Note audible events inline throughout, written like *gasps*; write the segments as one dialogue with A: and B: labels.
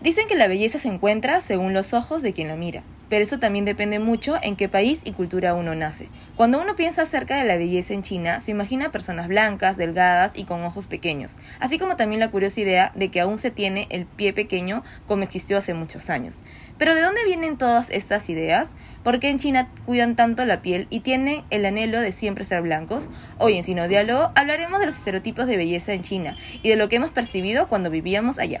A: Dicen que la belleza se encuentra según los ojos de quien la mira, pero eso también depende mucho en qué país y cultura uno nace. Cuando uno piensa acerca de la belleza en China, se imagina personas blancas, delgadas y con ojos pequeños, así como también la curiosa idea de que aún se tiene el pie pequeño como existió hace muchos años. Pero ¿de dónde vienen todas estas ideas? ¿Por qué en China cuidan tanto la piel y tienen el anhelo de siempre ser blancos? Hoy en Sino Diálogo hablaremos de los estereotipos de belleza en China y de lo que hemos percibido cuando vivíamos allá.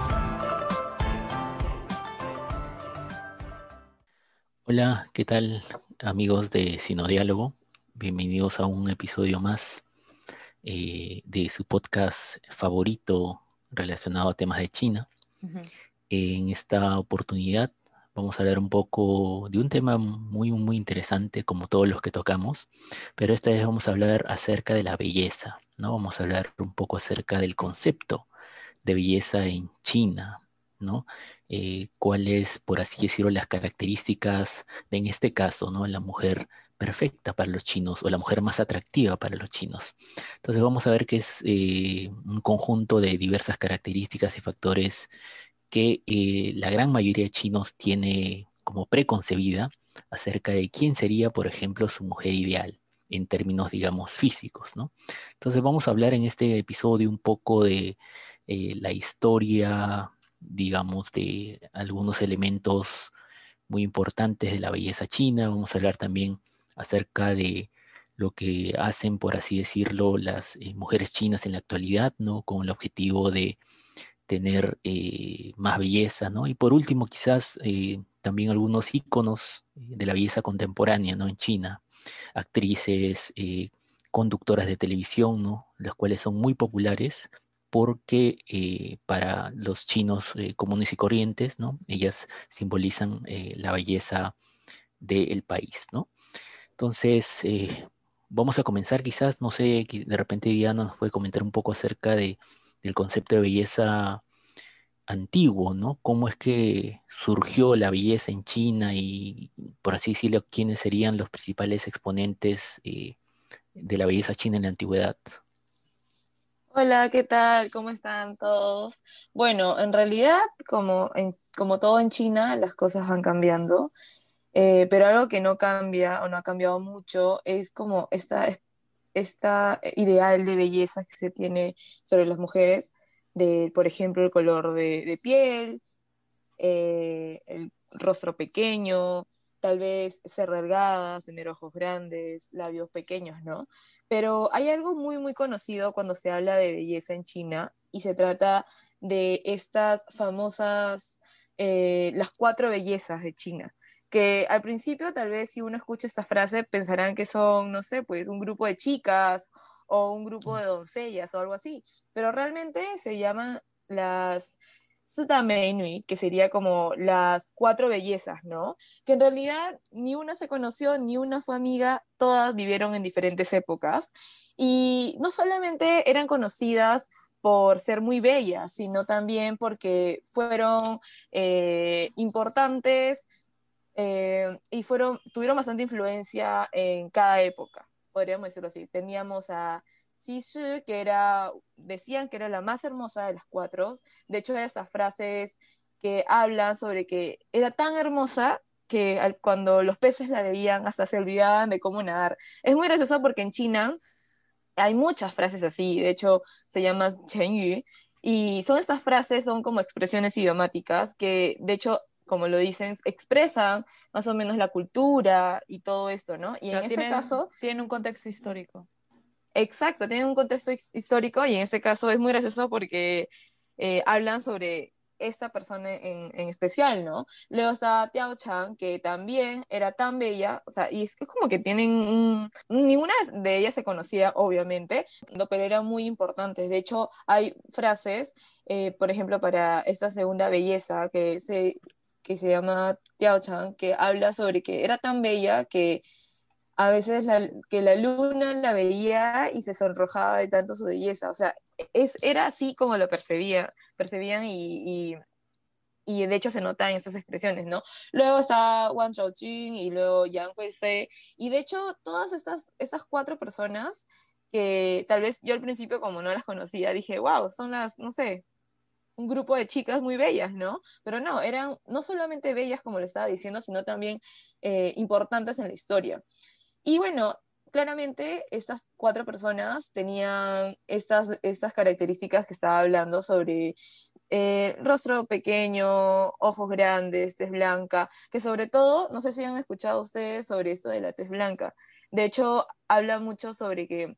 B: Hola, ¿qué tal amigos de Sinodiálogo? Bienvenidos a un episodio más eh, de su podcast favorito relacionado a temas de China. En esta oportunidad vamos a hablar un poco de un tema muy, muy interesante como todos los que tocamos, pero esta vez vamos a hablar acerca de la belleza, ¿no? Vamos a hablar un poco acerca del concepto de belleza en China, ¿no? Eh, cuáles, por así decirlo, las características de, en este caso, ¿no? La mujer perfecta para los chinos o la mujer más atractiva para los chinos. Entonces vamos a ver que es eh, un conjunto de diversas características y factores que eh, la gran mayoría de chinos tiene como preconcebida acerca de quién sería, por ejemplo, su mujer ideal en términos, digamos, físicos, ¿no? Entonces vamos a hablar en este episodio un poco de la historia digamos, de algunos elementos muy importantes de la belleza china. Vamos a hablar también acerca de lo que hacen, por así decirlo, las eh, mujeres chinas en la actualidad, ¿no? Con el objetivo de tener eh, más belleza, ¿no? Y por último, quizás eh, también algunos íconos de la belleza contemporánea, ¿no? En China, actrices, conductoras de televisión, ¿no? Las cuales son muy populares porque eh, para los chinos eh, comunes y corrientes, ¿no? Ellas simbolizan eh, la belleza del país, ¿no? Entonces, vamos a comenzar quizás, no sé, de repente Diana nos puede comentar un poco acerca de, del concepto de belleza antiguo, ¿no? ¿Cómo es que surgió la belleza en China y, por así decirlo, quiénes serían los principales exponentes de la belleza china en la antigüedad?
A: Hola, ¿qué tal? ¿Cómo están todos? Bueno, en realidad, como, como todo en China, las cosas van cambiando, eh, pero algo que no cambia o no ha cambiado mucho es como esta, esta ideal de belleza que se tiene sobre las mujeres, de, por ejemplo, el color de, piel, eh, el rostro pequeño, tal vez ser delgadas, tener ojos grandes, labios pequeños, ¿no? Pero hay algo muy, muy conocido cuando se habla de belleza en China y se trata de estas famosas, eh, las cuatro bellezas de China que al principio tal vez si uno escucha esta frase pensarán que son, no sé, pues un grupo de chicas o un grupo de doncellas o algo así, pero realmente se llaman las que sería como las cuatro bellezas, ¿no? Que en realidad ni una se conoció, ni una fue amiga, todas vivieron en diferentes épocas y no solamente eran conocidas por ser muy bellas, sino también porque fueron eh, importantes eh, y fueron, tuvieron bastante influencia en cada época, podríamos decirlo así. Teníamos a Shi, que era, decían que era la más hermosa de las cuatro. De hecho, hay esas frases que hablan sobre que era tan hermosa que cuando los peces la veían hasta se olvidaban de cómo nadar. Es muy gracioso porque en China hay muchas frases así, de hecho se llama Yu, y son esas frases, son como expresiones idiomáticas que de hecho como lo dicen, expresan más o menos la cultura y todo esto, ¿no? Y en este caso...
C: Tiene un contexto histórico.
A: Exacto, tienen un contexto histórico y en este caso es muy gracioso porque eh, hablan sobre esta persona en, en, especial, ¿no? Luego está Tiao Chang, que también era tan bella, o sea, y es que como que tienen, ninguna de ellas se conocía, obviamente, pero eran muy importantes. De hecho, hay frases, eh, por ejemplo, para esta segunda belleza, que se que se llama Tiao Chang, que habla sobre que era tan bella que a veces la, que la luna la veía y se sonrojaba de tanto su belleza. O sea, es, era así como lo percibía, percibían y, y, y de hecho se nota en estas expresiones, ¿no? Luego está Wang Shaojun y luego Yang Weifei. Y de hecho, todas estas, estas cuatro personas que tal vez yo al principio como no las conocía, dije, wow, son las, no sé, un grupo de chicas muy bellas, ¿no? Pero no, eran no solamente bellas como lo estaba diciendo, sino también eh, importantes en la historia. Y bueno, claramente estas cuatro personas tenían estas, estas características que estaba hablando sobre eh, rostro pequeño, ojos grandes, tez blanca, que sobre todo, no sé si han escuchado ustedes sobre esto de la tez blanca. De hecho, habla mucho sobre que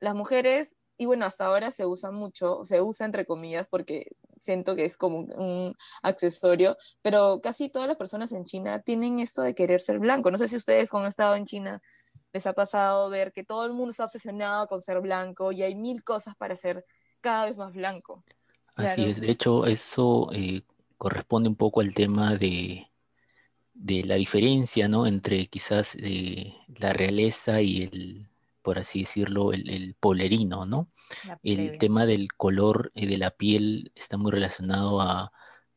A: las mujeres, y bueno, hasta ahora se usa mucho, se usa entre comillas porque siento que es como un accesorio, pero casi todas las personas en China tienen esto de querer ser blanco. No sé si ustedes cuando han estado en China les ha pasado ver que todo el mundo está obsesionado con ser blanco y hay mil cosas para ser cada vez más blanco.
B: Así es, de hecho eso eh, corresponde un poco al tema de, de la diferencia, ¿no? Entre quizás eh, la realeza y el, por así decirlo, el, polerino, ¿no? El tema del color eh, de la piel está muy relacionado a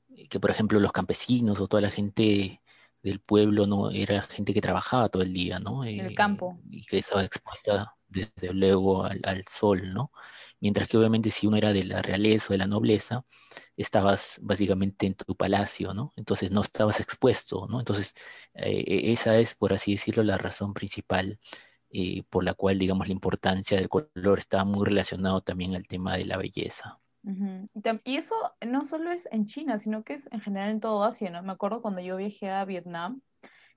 B: eh, que, por ejemplo, los campesinos o toda la gente del pueblo, ¿no? Era gente que trabajaba todo el día, ¿no?
C: En el campo.
B: Y que estaba expuesta desde luego al, al, sol, ¿no? Mientras que obviamente si uno era de la realeza o de la nobleza, estabas básicamente en tu palacio, ¿no? Entonces no estabas expuesto, ¿no? Entonces eh, e, esa es, por así decirlo, la razón principal eh, por la cual, digamos, la importancia del color está muy relacionado también al tema de la belleza.
C: Y eso no solo es en China, sino que es en general en todo Asia, ¿no? Me acuerdo cuando yo viajé a Vietnam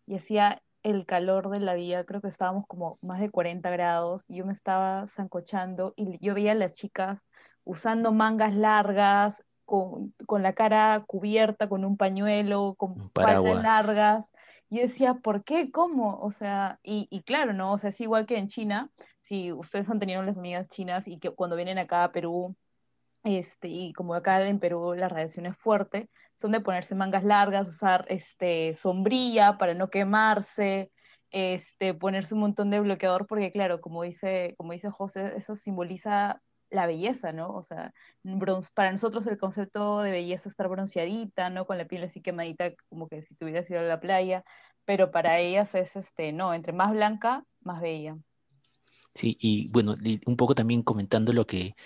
C: y hacía el calor de la vida, creo que estábamos como más de 40 grados, y yo me estaba zancochando y yo veía a las chicas usando mangas largas, con, con la cara cubierta, con un pañuelo, con faldas largas, y decía, ¿por qué? ¿Cómo? O sea, y, y, claro, ¿no? O sea, es igual que en China, si ustedes han tenido las amigas chinas y que cuando vienen acá a Perú, este, y como acá en Perú la radiación es fuerte, son de ponerse mangas largas, usar este, sombrilla para no quemarse, este, ponerse un montón de bloqueador, porque claro, como dice, como dice José, eso simboliza la belleza, ¿no? O sea, para nosotros el concepto de belleza es estar bronceadita, ¿no? Con la piel así quemadita, como que si tuvieras ido a la playa, pero para ellas es, este, no, entre más blanca, más bella.
B: Sí, y bueno, un poco también comentando lo que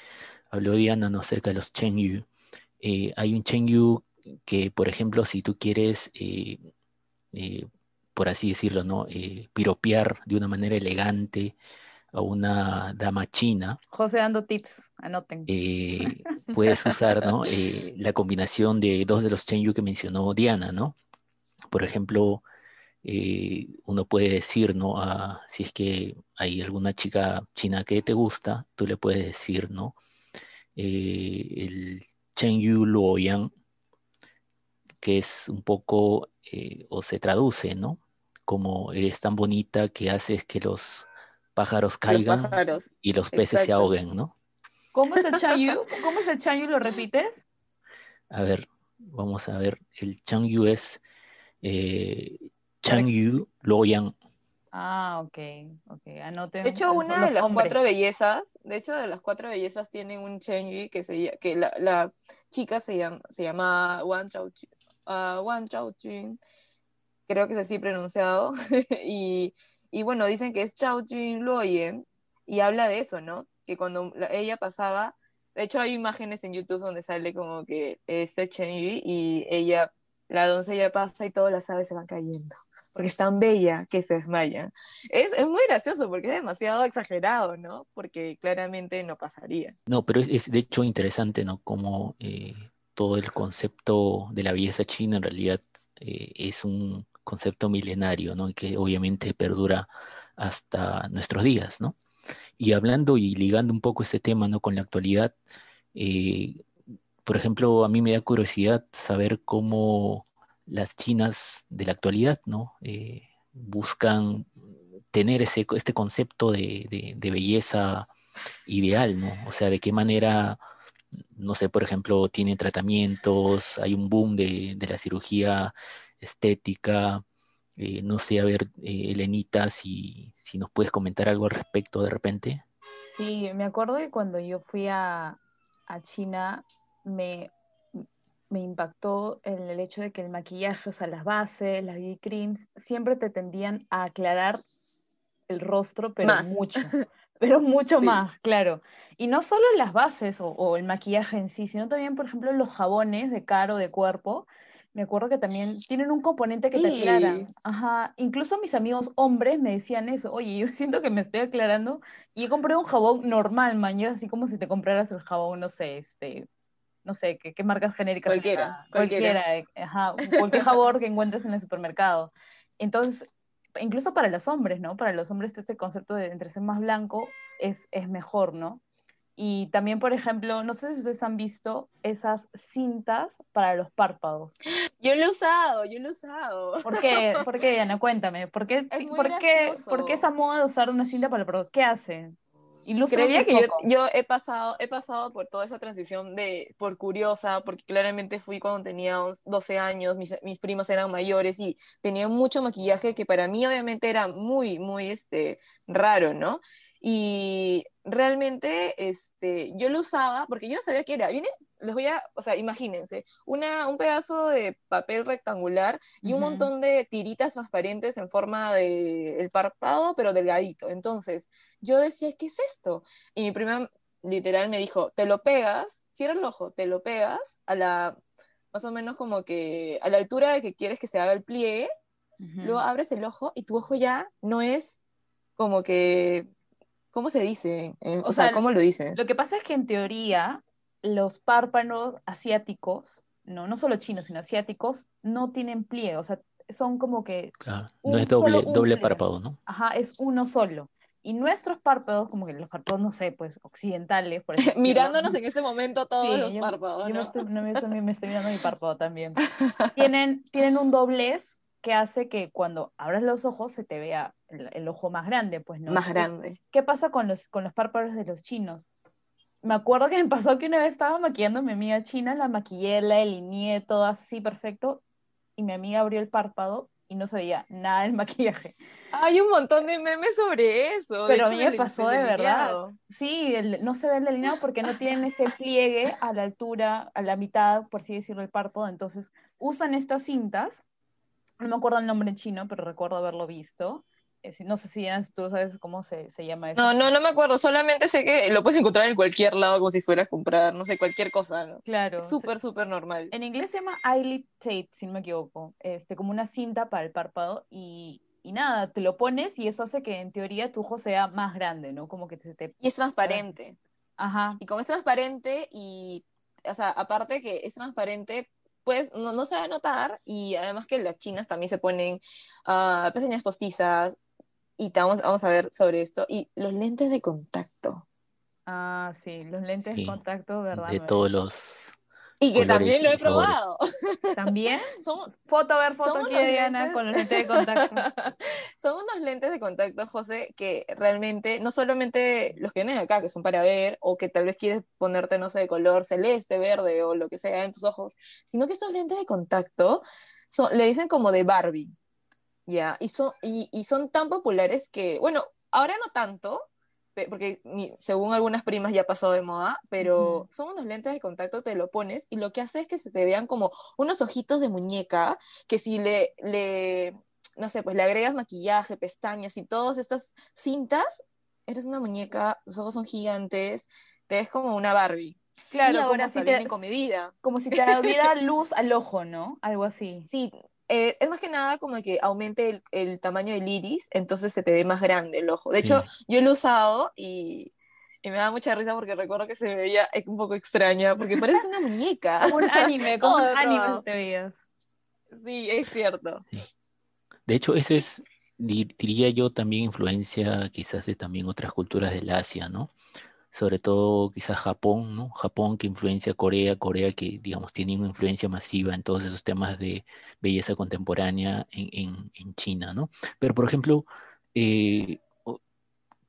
B: habló Diana, ¿no? Acerca de los Chengyu. Eh, hay un Chengyu que, por ejemplo, si tú quieres, eh, eh, por así decirlo, ¿no? piropear de una manera elegante, a una dama china.
C: José dando tips, anoten.
B: Eh, *laughs* puedes usar ¿no? Eh, la combinación de dos de los Chenyu que mencionó Diana, ¿no? Por ejemplo, eh, uno puede decir, ¿no? A, si es que hay alguna chica china que te gusta, tú le puedes decir, ¿no? el Chenyu Luoyang, que es un poco, o se traduce, ¿no? Como eres tan bonita que haces que los pájaros caigan y los peces se ahoguen, ¿no?
C: ¿Cómo es el chanyu? ¿Cómo es el chanyu? ¿Lo repites?
B: A ver, vamos a ver. El chanyu es eh, chanyu loyang.
C: Ah, ok, ok, anoten.
A: De hecho, una de las cuatro bellezas, de hecho, de las cuatro bellezas tienen un chanyu que, se, que la, chica se llama, se llama Wang Chao, uh, Wang creo que es así pronunciado, *laughs* y y bueno, dicen que es Chao Jin Luoyen y habla de eso, ¿no? Que cuando ella pasaba, de hecho hay imágenes en YouTube donde sale como que este Chen Yu y ella, la doncella pasa y todas las aves se van cayendo, porque es tan bella que se desmayan. Es, es muy gracioso porque es demasiado exagerado, ¿no? Porque claramente no pasaría.
B: No, pero es, es de hecho interesante, ¿no? Como eh, todo el concepto de la belleza china en realidad eh, es un concepto milenario, ¿no? Que obviamente perdura hasta nuestros días, ¿no? Y hablando y ligando un poco este tema, ¿no? Con la actualidad, eh, por ejemplo, a mí me da curiosidad saber cómo las chinas de la actualidad, ¿no? Eh, buscan tener ese, este concepto de, de, belleza ideal, ¿no? O sea, de qué manera no sé, por ejemplo, tienen tratamientos, hay un boom de, la cirugía estética. Eh, no sé, a ver, eh, Elenita, si, si nos puedes comentar algo al respecto de repente.
C: Sí, me acuerdo que cuando yo fui a, a China, me, me impactó en el hecho de que el maquillaje, o sea, las bases, las BB creams, siempre te tendían a aclarar el rostro, pero mucho. Pero mucho *laughs* más, claro. Y no solo las bases o, el maquillaje en sí, sino también, por ejemplo, los jabones de cara o de cuerpo. Me acuerdo que también tienen un componente que te aclara. Ajá. Incluso mis amigos hombres me decían eso. Oye, yo *laughs* siento que me estoy aclarando. Y he comprado un jabón normal, mañana, así como si te compraras el jabón, no sé, este, no sé, ¿qué, qué marcas genéricas?
A: Cualquiera.
C: Cualquiera, ajá, cualquier jabón que encuentres en el supermercado. Entonces, incluso para los hombres, ¿no? Para los hombres este concepto de entre ser más blanco es, es mejor, ¿no? Y también, por ejemplo, no sé si ustedes han visto esas cintas para los párpados.
A: Yo lo he usado, yo lo he usado.
C: ¿Por qué, ¿Por qué Diana? *laughs* Cuéntame. ¿Por qué, ¿por, qué, ¿Por qué esa moda de usar una cinta para el párpado? ¿Qué hace?
A: Creería que yo, he, pasado, he pasado por toda esa transición de por curiosa, porque claramente fui cuando tenía 12 años, mis, mis primos eran mayores y tenían mucho maquillaje que para mí obviamente era muy, muy este, raro, ¿no? Y realmente este, yo lo usaba porque yo no sabía qué era. Viene, les voy a, o sea, imagínense, una, un pedazo de papel rectangular y un montón de tiritas transparentes en forma de el párpado, pero delgadito. Entonces, yo decía, ¿qué es esto? Y mi prima literal me dijo, te lo pegas, cierra el ojo, te lo pegas a la, más o menos como que a la altura de que quieres que se haga el pliegue, luego abres el ojo y tu ojo ya no es como que ¿Cómo se dice? Eh, o, sea, ¿cómo lo dice?
C: Lo que pasa es que en teoría los párpados asiáticos, no, no solo chinos, sino asiáticos, no tienen pliegue, o sea, son como que...
B: Claro, no es doble, doble párpado, ¿no?
C: Ajá, es uno solo. Y nuestros párpados, como que los párpados, no sé, pues occidentales, por *laughs*
A: ejemplo. Mirándonos en ese momento todos los párpados. ¿no?
C: Yo me estoy, me, estoy, mirando mi párpado también. *laughs* tienen, tienen un doblez que hace que cuando abras los ojos se te vea el, ojo más grande, pues no.
A: Más grande.
C: ¿Qué pasa con los, con los párpados de los chinos? Me acuerdo que me pasó que una vez estaba maquillando a mi amiga china, la maquillé, la delineé, todo así perfecto, y mi amiga abrió el párpado y no se veía nada del *laughs* maquillaje.
A: Hay un montón de memes sobre eso.
C: Pero a mí me pasó de verdad. Sí, no se ve el delineado porque no tienen ese pliegue a la altura, a la mitad, por así decirlo, el párpado. Entonces usan estas cintas no me acuerdo el nombre en chino, pero recuerdo haberlo visto. No sé si tú sabes cómo se, se, llama eso.
A: No, no, no me acuerdo, solamente sé que lo puedes encontrar en cualquier lado como si fueras a comprar, no sé, cualquier cosa. ¿no?
C: Claro.
A: Súper, súper normal.
C: En inglés se llama eyelid tape, si no me equivoco, este, como una cinta para el párpado y, y nada, te lo pones y eso hace que en teoría tu ojo sea más grande, ¿no? Como que te... te...
A: Y es transparente.
C: Ajá.
A: Y como es transparente y, o sea, aparte que es transparente, pues no, se va a notar y además que las chinas también se ponen uh, pestañas postizas y vamos, vamos a ver sobre esto y los lentes de contacto.
C: Ah, sí, los lentes de contacto, ¿verdad?
B: De todos los
A: y que también lo he probado.
C: ¿También? *laughs* foto a ver, foto aquí de Diana con los lentes de contacto. *laughs*
A: son unos lentes de contacto, José, que realmente, no solamente los que vienen acá, que son para ver, o que tal vez quieres ponerte, no sé, de color celeste, verde, o lo que sea en tus ojos, sino que estos lentes de contacto son, le dicen como de Barbie. Ya, y, son, y, y son tan populares que, bueno, ahora no tanto, porque según algunas primas ya pasó de moda, pero son unos lentes de contacto, te lo pones y lo que hace es que se te vean como unos ojitos de muñeca, que si le, le no sé, pues le agregas maquillaje, pestañas y todas estas cintas, eres una muñeca, los ojos son gigantes, te ves como una Barbie.
C: Claro,
A: y ahora
C: como
A: si te, con.
C: Como si te diera *laughs* luz al ojo, ¿no? Algo así.
A: Sí, eh, es más que nada como que aumente el, tamaño del iris, entonces se te ve más grande el ojo. De hecho, yo lo he usado y, me da mucha risa porque recuerdo que se veía un poco extraña, porque parece una muñeca. *laughs*
C: un anime, como *laughs* un anime te veías.
A: Sí, es cierto.
B: De hecho, eso es, diría yo, también influencia quizás de también otras culturas del Asia, ¿no? Sobre todo quizás Japón, ¿no? Japón que influencia a Corea, Corea que, digamos, tiene una influencia masiva en todos esos temas de belleza contemporánea en, China, ¿no? Pero, por ejemplo, eh,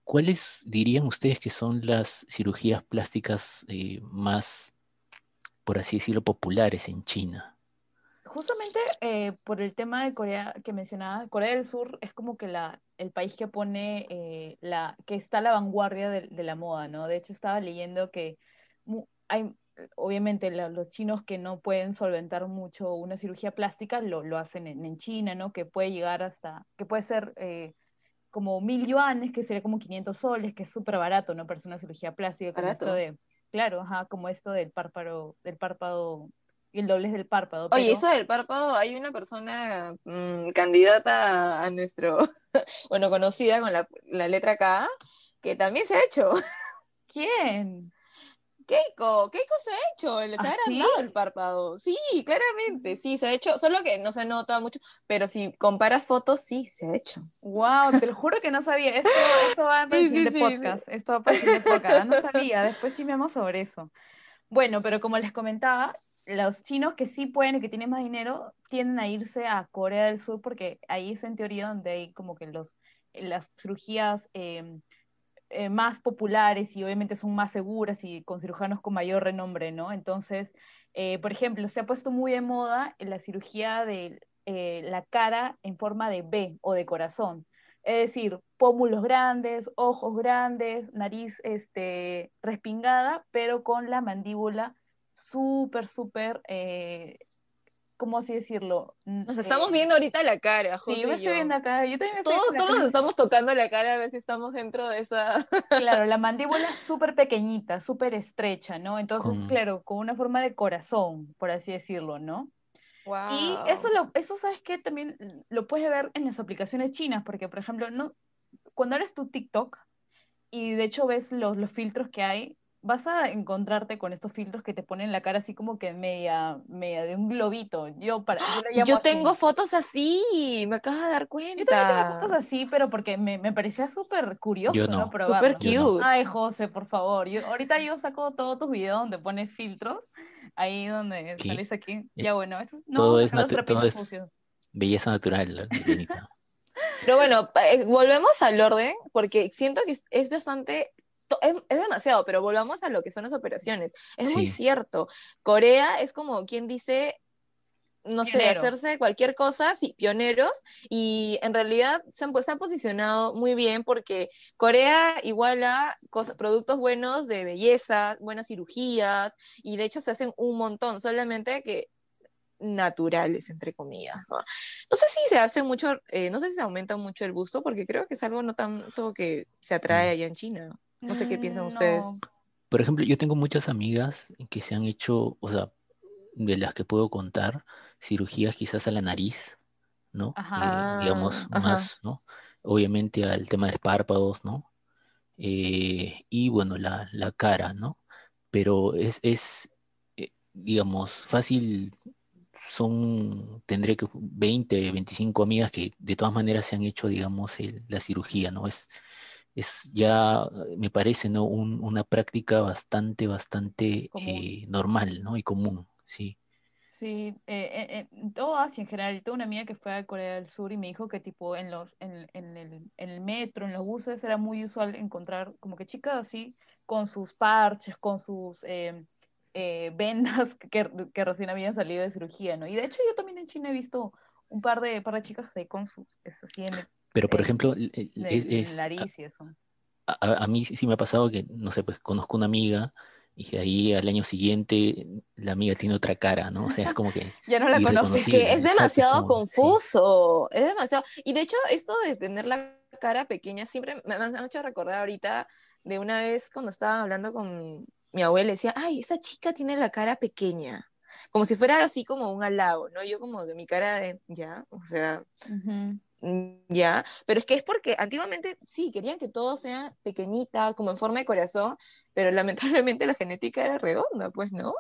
B: ¿cuáles dirían ustedes que son las cirugías plásticas eh, más, por así decirlo, populares en China?
C: Justamente eh, por el tema de Corea que mencionaba, Corea del Sur es como que la, el país que pone, eh, la, que está a la vanguardia de, de, la moda, ¿no? De hecho, estaba leyendo que hay, obviamente los chinos que no pueden solventar mucho una cirugía plástica lo, lo hacen en, en, China, ¿no? Que puede llegar hasta, que puede ser eh, como mil yuanes, que sería como 500 soles, que es súper barato, ¿no? Para hacer una cirugía plástica. Como esto de, claro, ajá, como esto del párpado, del párpado y el doblez del párpado.
A: Oye, eso del párpado, hay una persona mmm, candidata a nuestro, *laughs* bueno, conocida con la, la letra K, que también se ha hecho.
C: ¿Quién?
A: Keiko, Keiko se ha hecho, le está
C: ¿Ah,
A: agrandado
C: sí?
A: el párpado. Sí, claramente, sí, se ha hecho, solo que no se nota mucho, pero si comparas fotos, sí, se ha hecho.
C: Wow, te lo juro que no sabía. *laughs* Esto, esto va el
A: Sí, sí, sí.
C: podcast. Esto va siguiente podcast. No sabía, después chismeamos sobre eso. Bueno, pero como les comentaba, los chinos que sí pueden y que tienen más dinero tienden a irse a Corea del Sur porque ahí es en teoría donde hay como que los, las cirugías eh, eh, más populares y obviamente son más seguras y con cirujanos con mayor renombre, ¿no? Entonces, eh, por ejemplo, se ha puesto muy de moda la cirugía de eh, la cara en forma de B o de corazón. Es decir, pómulos grandes, ojos grandes, nariz este, respingada, pero con la mandíbula súper, súper, eh, ¿cómo así decirlo?
A: Nos estamos viendo ahorita la cara, José
C: Sí, yo me estoy
A: yo.
C: viendo acá. Yo también me estoy
A: Todos, nos estamos tocando la cara a ver si estamos dentro de esa.
C: Claro, la *laughs* mandíbula es súper pequeñita, súper estrecha, ¿no? Entonces, claro, con una forma de corazón, por así decirlo, ¿no?
A: Wow.
C: Y eso, lo, eso ¿sabes qué? También lo puedes ver en las aplicaciones chinas, porque, por ejemplo, no, cuando eres tu TikTok y de hecho ves los, los filtros que hay, vas a encontrarte con estos filtros que te ponen la cara así como que media, media de un globito. Yo, para, yo, lo *gasps* llamo
A: Yo
C: así.
A: tengo fotos así, me acabas de dar
C: Yo
A: cuenta.
C: también tengo fotos así, pero porque me, me parecía súper curioso,
B: Yo
C: ¿no?
B: no.
C: Probarlo.
A: Súper
B: Yo
A: cute.
C: Ay, José, por favor. Yo, ahorita yo saco todos tus videos donde pones filtros, ahí donde sales aquí.
B: Eh,
C: Ya bueno, eso es, no,
B: todo es todo es-. Belleza natural.
A: Pero bueno, eh, volvemos al orden, porque siento que es, es bastante, es, es demasiado, pero volvamos a lo que son las operaciones. Es muy cierto. Corea es como quien dice, no sé, hacerse cualquier cosa, sí, pioneros, y en realidad se han, pues, se han posicionado muy bien porque Corea iguala cosas, productos buenos de belleza, buenas cirugías, y de hecho se hacen un montón, solamente que naturales, entre comillas. ¿no? No sé si se hace mucho, eh, no sé si se aumenta mucho el busto, porque creo que es algo no tanto que se atrae allá en China. No sé qué piensan
C: Mm,
A: ustedes.
C: no.
B: Por ejemplo, yo tengo muchas amigas que se han hecho, o sea, de las que puedo contar, cirugías quizás a la nariz, ¿no?
C: Ajá.
B: Eh, digamos,
A: Ah, ajá.
B: más, ¿no? Obviamente al tema de párpados, ¿no? Eh, y bueno, la, la cara, ¿no? Pero es, es eh, digamos, fácil, son, tendré que 20, 25 amigas que de todas maneras se han hecho, digamos, el- la cirugía, ¿no? Es, es ya, eh, me parece, ¿no? Un- una práctica bastante, bastante eh, normal, ¿no? Y común, sí.
C: Sí, eh, eh, en todo Asia en general. Tengo una amiga que fue a Corea del Sur y me dijo que tipo en los, en, en el, en el metro, en los buses, era muy usual encontrar como que chicas así con sus parches, con sus eh, eh, vendas que, que recién habían salido de cirugía, ¿no? Y de hecho yo también en China he visto un par de, par de chicas ahí con sus, eso sí, en el,
B: Pero, por ejemplo, el- el-
C: en
B: es-
C: el
B: es-
C: nariz y eso.
B: a, a- a mí sí sí me ha pasado que, no sé, pues conozco una amiga y de ahí al año siguiente la amiga tiene otra cara, ¿no? O sea, es como que *laughs*
C: Ya no la conoces.
A: Es que es
B: exacto,
A: demasiado
B: como- sí.
A: confuso, es demasiado. Y de hecho, esto de tener la cara pequeña siempre me, me han hecho recordar ahorita de una vez cuando estaba hablando con mi abuela, decía, ay, esa chica tiene la cara pequeña, como si fuera así como un halago, ¿no? Yo como de mi cara de, ya, o sea, mm, ya, pero es que es porque antiguamente sí, querían que todo sea pequeñita, como en forma de corazón, pero lamentablemente la genética era redonda, pues, ¿no?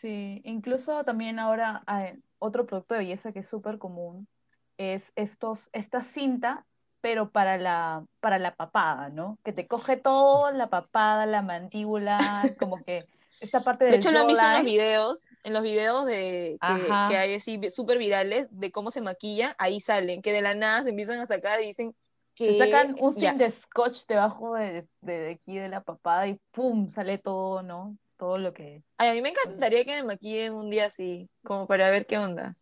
C: Sí, incluso también ahora hay otro producto de belleza que es súper común es estos, esta cinta, pero para la, para la papada, ¿no? Que te coge toda la papada, la mandíbula, como que esta parte
A: De hecho, lo han visto en los videos, en los videos de que, que hay así súper virales de cómo se maquilla, ahí salen, que de la nada se empiezan a sacar y dicen,
C: Que sacan un
A: ya.
C: zinc de scotch debajo de, de, de aquí de la papada y ¡pum! sale todo, ¿no? Todo lo que...
A: Ay, a mí me encantaría que me maquillen un día así, como para ver qué onda.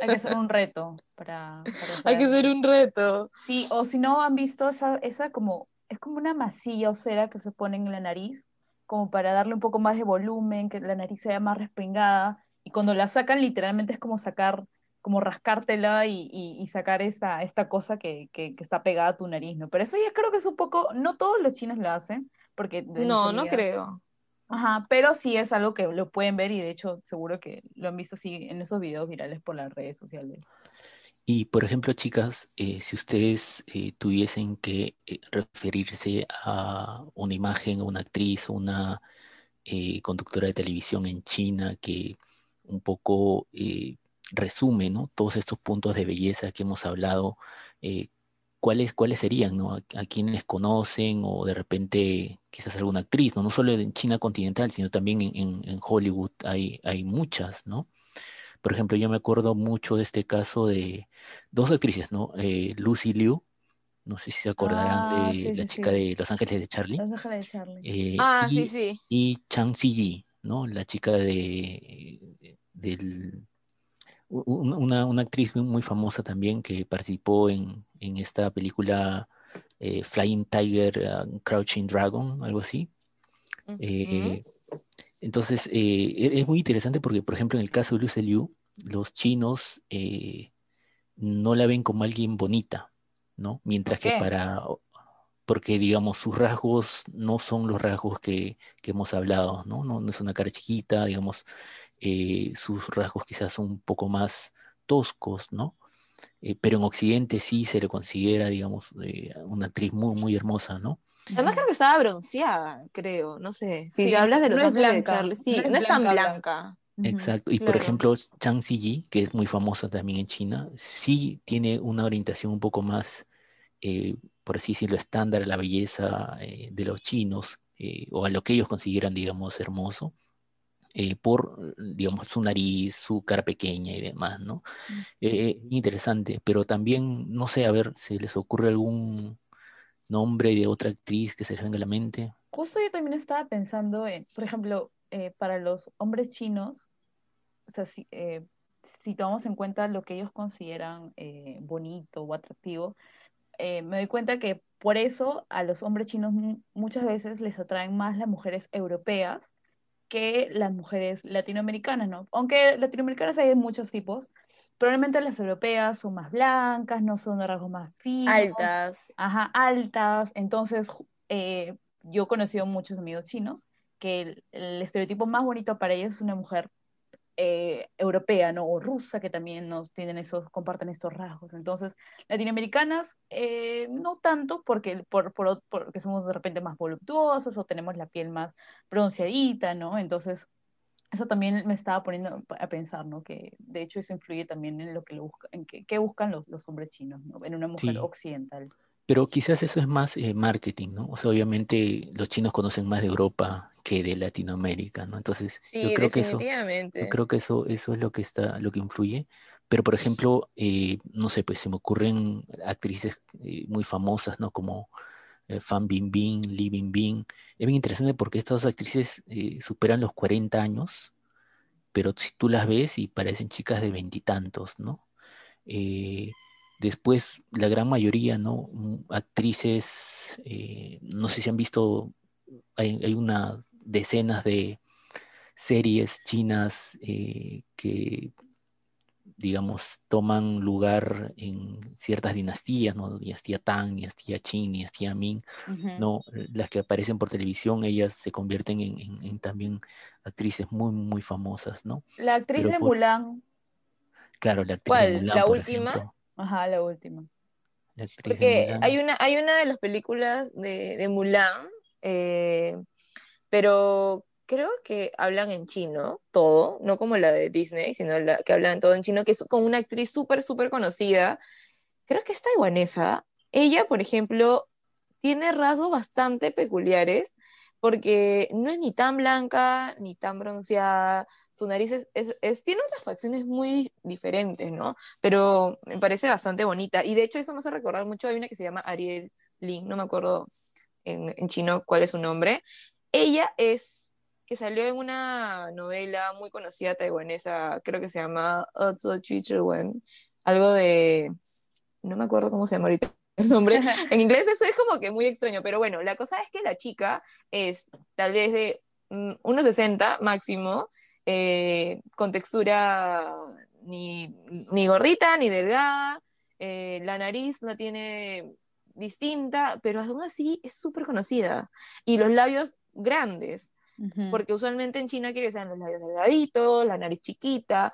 C: Hay que hacer un *laughs* reto para... para
A: Hay que hacer un reto.
C: Sí, o si no han visto esa, esa como, es como una masilla o cera que se pone en la nariz, como para darle un poco más de volumen, que la nariz sea más respingada, y cuando la sacan literalmente es como sacar, como rascártela y, y, y sacar esta, esta cosa que, que, que está pegada a tu nariz, ¿no? Pero eso ya creo que es un poco, no todos los chinos lo hacen, porque...
A: No, no creo.
C: Ajá, pero sí es algo que lo pueden ver y de hecho seguro que lo han visto así en esos videos virales por las redes sociales.
B: Y por ejemplo, chicas, eh, si ustedes eh, tuviesen que eh, referirse a una imagen, una actriz, una eh, conductora de televisión en China que un poco resume, ¿no? todos estos puntos de belleza que hemos hablado, ¿cuáles, cuáles serían? ¿no? ¿A, a quiénes conocen o de repente quizás alguna actriz? No, no solo en China continental, sino también en- en Hollywood hay, hay muchas, ¿no? Por ejemplo, yo me acuerdo mucho de este caso de dos actrices, ¿no? Eh, Lucy Liu, no sé si se acordarán
C: Ah,
B: de
C: sí,
B: la
C: sí,
B: chica
C: sí.
B: de Los Ángeles de Charlie,
C: Las déjala de Charlie.
B: eh,
A: Ah,
B: y,
A: sí, sí.
B: y Chang Ziyi, ¿no? La chica de, del, una, una actriz muy, muy famosa también que participó en, en esta película eh, Flying Tiger, uh, Crouching Dragon, algo así. Eh, entonces, eh, e- es muy interesante porque, por ejemplo, en el caso de Lucy Liu, los chinos eh, no la ven como alguien bonita, ¿no? Mientras
C: ¿Por
B: que para, porque digamos, sus rasgos no son los rasgos que, que hemos hablado, ¿no? No, no es una cara chiquita, digamos, sus rasgos quizás son un poco más toscos, ¿no? Pero en Occidente sí se le considera, digamos, una actriz muy, muy hermosa, ¿no?
A: Además creo que estaba bronceada, creo, no sé. Si
C: Sí,
A: hablas de
C: no
A: Los
C: es
A: Ángeles de
C: blanca,
A: Charlie, sí,
C: no es
A: no es tan
C: blanca,
B: Exacto. Y por ejemplo, Chang Ziyi, que es muy famosa también en China, sí tiene una orientación un poco más, eh, por así decirlo, estándar a la belleza eh, de los chinos, eh, o a lo que ellos consideran, digamos, hermoso, eh, por, digamos, su nariz, su cara pequeña y demás, ¿no? Eh, interesante, pero también, no sé, a ver, ¿se les ocurre algún nombre de otra actriz que se venga a la mente?
C: Justo yo también estaba pensando en, por ejemplo, eh, para los hombres chinos, o sea, si, eh, si tomamos en cuenta lo que ellos consideran eh, bonito o atractivo, me doy cuenta que por eso a los hombres chinos mu- muchas veces les atraen más las mujeres europeas que las mujeres latinoamericanas, ¿no? Aunque latinoamericanas hay de muchos tipos, probablemente las europeas son más blancas, no son de rasgos más finos,
A: Altas.
C: Ajá, altas. Entonces, eh, yo he conocido muchos amigos chinos que el, el estereotipo más bonito para ellos es una mujer eh, europea, ¿no? O rusa, que también nos tienen esos, comparten estos rasgos. Entonces, latinoamericanas, eh, no tanto, porque, por, por- porque somos de repente más voluptuosas o tenemos la piel más bronceadita, ¿no? Entonces, eso también me estaba poniendo a pensar, ¿no? Que de hecho eso influye también en lo que lo busca, en que, qué buscan los, los hombres chinos, ¿no? En una mujer
B: Sí.
C: occidental.
B: Pero quizás eso es más eh, marketing, ¿no? O sea, obviamente los chinos conocen más de Europa que de Latinoamérica, ¿no? Entonces, yo
A: Sí,
B: creo que eso,
A: definitivamente.
B: yo creo que eso, eso es lo que está, lo que influye. Pero, por ejemplo, eh, no sé, pues se me ocurren actrices eh, muy famosas, ¿no? Como eh, Fan Bingbing, Li Bingbing. Es bien interesante porque estas dos actrices eh, superan los 40 años, pero si tú las ves y parecen chicas de veintitantos, ¿no? Eh, después, la gran mayoría, ¿no? Mm, Actrices, eh, no sé si han visto, hay, hay una decenas de series chinas que, digamos, toman lugar en ciertas dinastías, ¿no? Dinastía Tang, dinastía Qin, dinastía Ming,
C: Ujú.
B: ¿no? Las que aparecen por televisión, ellas se convierten en, en- en también actrices muy, muy famosas, ¿no?
C: La actriz
B: Pero
C: de
B: por-
C: Mulan,
B: Claro, la actriz de
A: ¿Cuál?
B: Mulan,
A: ¿La última?
B: ejemplo,
C: ajá, la última.
B: la de
A: Porque
B: Mulan.
A: hay una, hay una de las películas de, de Mulan, eh, pero creo que hablan en chino, todo, no como la de Disney, sino la que hablan todo en chino, que es con una actriz súper, súper conocida. Creo que es taiwanesa. Ella, por ejemplo, tiene rasgos bastante peculiares, porque no es ni tan blanca ni tan bronceada, su nariz es, tiene otras facciones muy diferentes, ¿no? Pero me parece bastante bonita, y de hecho eso me hace recordar mucho, hay una que se llama Ariel Lin, no me acuerdo en, en chino cuál es su nombre, ella es que salió en una novela muy conocida taiwanesa, creo que se llama algo de, no me acuerdo cómo se llama ahorita el nombre, *laughs* en inglés eso es como que muy extraño, pero bueno, la cosa es que la chica es tal vez de 1,60 mm, máximo, eh, con textura ni, ni, gordita ni delgada, eh, la nariz la tiene distinta, pero aún así es súper conocida, y los labios grandes, porque usualmente en China quiere que sean los labios delgaditos, la nariz chiquita,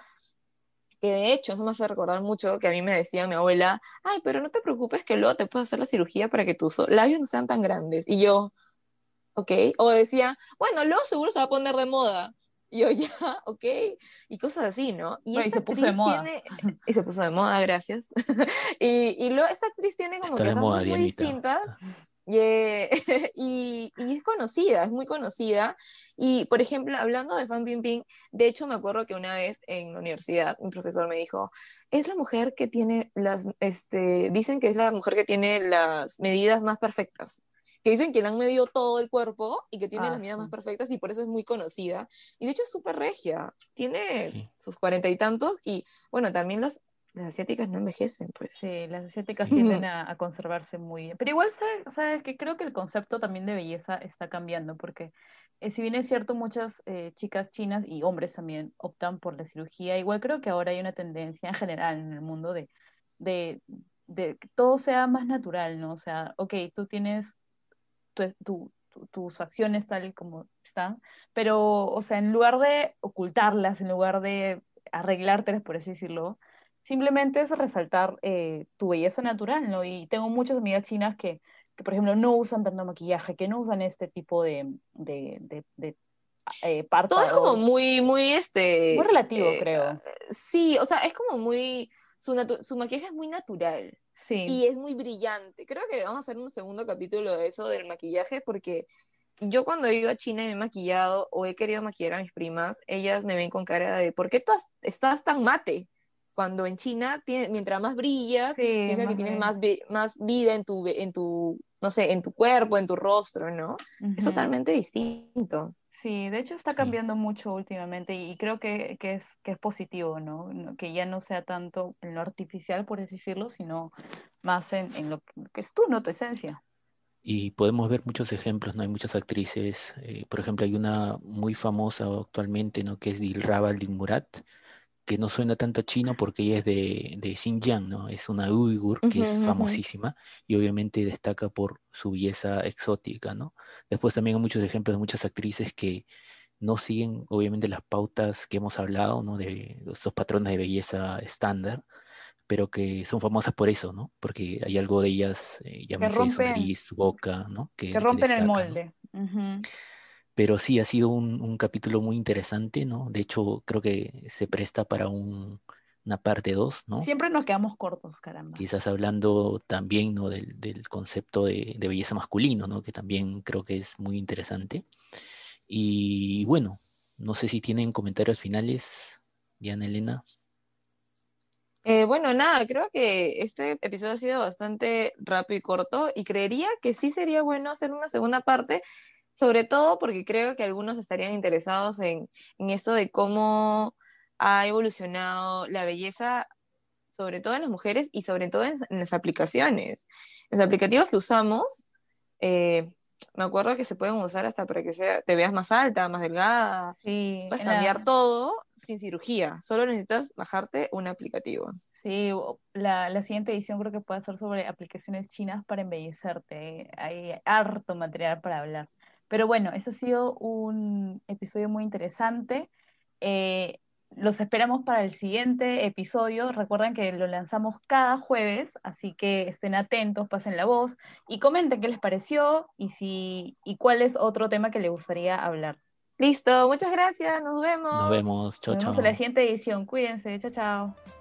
A: que de hecho eso me hace recordar mucho que a mí me decía mi abuela, ay, pero no te preocupes que luego te puedo hacer la cirugía para que tus labios no sean tan grandes. Y yo, ok, o decía, bueno, luego seguro se va a poner de moda. Y yo, *laughs* ya, ok, y cosas así, ¿no?
C: Y, se puso de moda.
A: Tiene... *laughs* Y se puso de moda, gracias. *laughs* y, y luego esta actriz tiene como que cosas muy distintas. *laughs* Y, y, es conocida, es muy conocida. Y, por ejemplo, hablando de Fan Ping de hecho me acuerdo que una vez en la universidad un profesor me dijo, es la mujer que tiene las, este, dicen que es la mujer que tiene las medidas más perfectas. Que dicen que le han medido todo el cuerpo y que tiene las ah, medidas más perfectas y por eso es muy conocida. Y de hecho es súper regia. Tiene sus cuarenta y tantos y bueno, también los las asiáticas no envejecen, pues.
C: Sí, las asiáticas *laughs* tienden a, conservarse muy bien. Pero igual, ¿sabes? que creo que el concepto también de belleza está cambiando, porque eh, si bien es cierto, muchas eh, chicas chinas y hombres también optan por la cirugía, igual creo que ahora hay una tendencia en general en el mundo de, de, de que todo sea más natural, ¿no? O sea, ok, tú tienes tu, tus acciones tal como están, pero, o sea, en lugar de ocultarlas, en lugar de arreglártelas, por así decirlo, simplemente es resaltar eh, tu belleza natural, ¿no? Y tengo muchas amigas chinas que, que, por ejemplo, no usan tanto maquillaje, que no usan este tipo de, de, de, de eh,
A: Todo es como muy, muy, este...
C: Muy relativo, eh, creo.
A: Sí, o sea, es como muy... Su, su, maquillaje es muy natural.
C: Sí.
A: Y es muy brillante. Creo que vamos a hacer un segundo capítulo de eso, del maquillaje, porque yo cuando he ido a China y me he maquillado o he querido maquillar a mis primas, ellas me ven con cara de, ¿por qué tú estás tan mate? Cuando en China, tiene, mientras más brillas, significa que tienes más, más vida en tu, en tu, no sé, en tu cuerpo, en tu rostro, ¿no? Es totalmente distinto.
C: Sí, de hecho está cambiando mucho últimamente y creo que, que, es, que es positivo, ¿no? Que ya no sea tanto en lo artificial, por así decirlo, sino más en, en lo que es tú, ¿no? Tu esencia.
B: Y podemos ver muchos ejemplos, ¿no? Hay muchas actrices, eh, por ejemplo, hay una muy famosa actualmente, ¿no? Que es Dilraba Murat que no suena tanto chino porque ella es de, de Xinjiang, ¿no? Es una uigur que es famosísima y obviamente destaca por su belleza exótica, ¿no? Después también hay muchos ejemplos de muchas actrices que no siguen obviamente las pautas que hemos hablado, ¿no? De esos patrones de belleza estándar, pero que son famosas por eso, ¿no? Porque hay algo de ellas, eh, llámese su nariz, su boca, ¿no?
C: Que, rompen el molde.
B: Pero sí, ha sido un, capítulo muy interesante, ¿no? De hecho, creo que se presta para una parte 2, ¿no?
C: Siempre nos quedamos cortos, caramba.
B: Quizás hablando también, ¿no? Del, concepto de, belleza masculino, ¿no? Que también creo que es muy interesante. Y bueno, no sé si tienen comentarios finales, Diana Elena.
A: Eh, bueno, nada, creo que este episodio ha sido bastante rápido y corto y creería que sí sería bueno hacer una segunda parte sobre todo porque creo que algunos estarían interesados en, en esto de cómo ha evolucionado la belleza, sobre todo en las mujeres y sobre todo en, las aplicaciones. Los aplicativos que usamos, eh, me acuerdo que se pueden usar hasta para que sea, te veas más alta, más delgada.
C: Sí,
A: Puedes cambiar todo sin cirugía, solo necesitas bajarte un aplicativo.
C: Sí, la, la, siguiente edición creo que puede ser sobre aplicaciones chinas para embellecerte. Hay harto material para hablar. Pero bueno, ese ha sido un episodio muy interesante. Eh, los esperamos para el siguiente episodio. Recuerden que lo lanzamos cada jueves, así que estén atentos, pasen la voz y comenten qué les pareció y, si, y cuál es otro tema que les gustaría hablar.
A: Listo, muchas gracias, nos vemos.
B: Nos vemos, chao,
C: Nos vemos en la siguiente edición. Cuídense, chao, chao.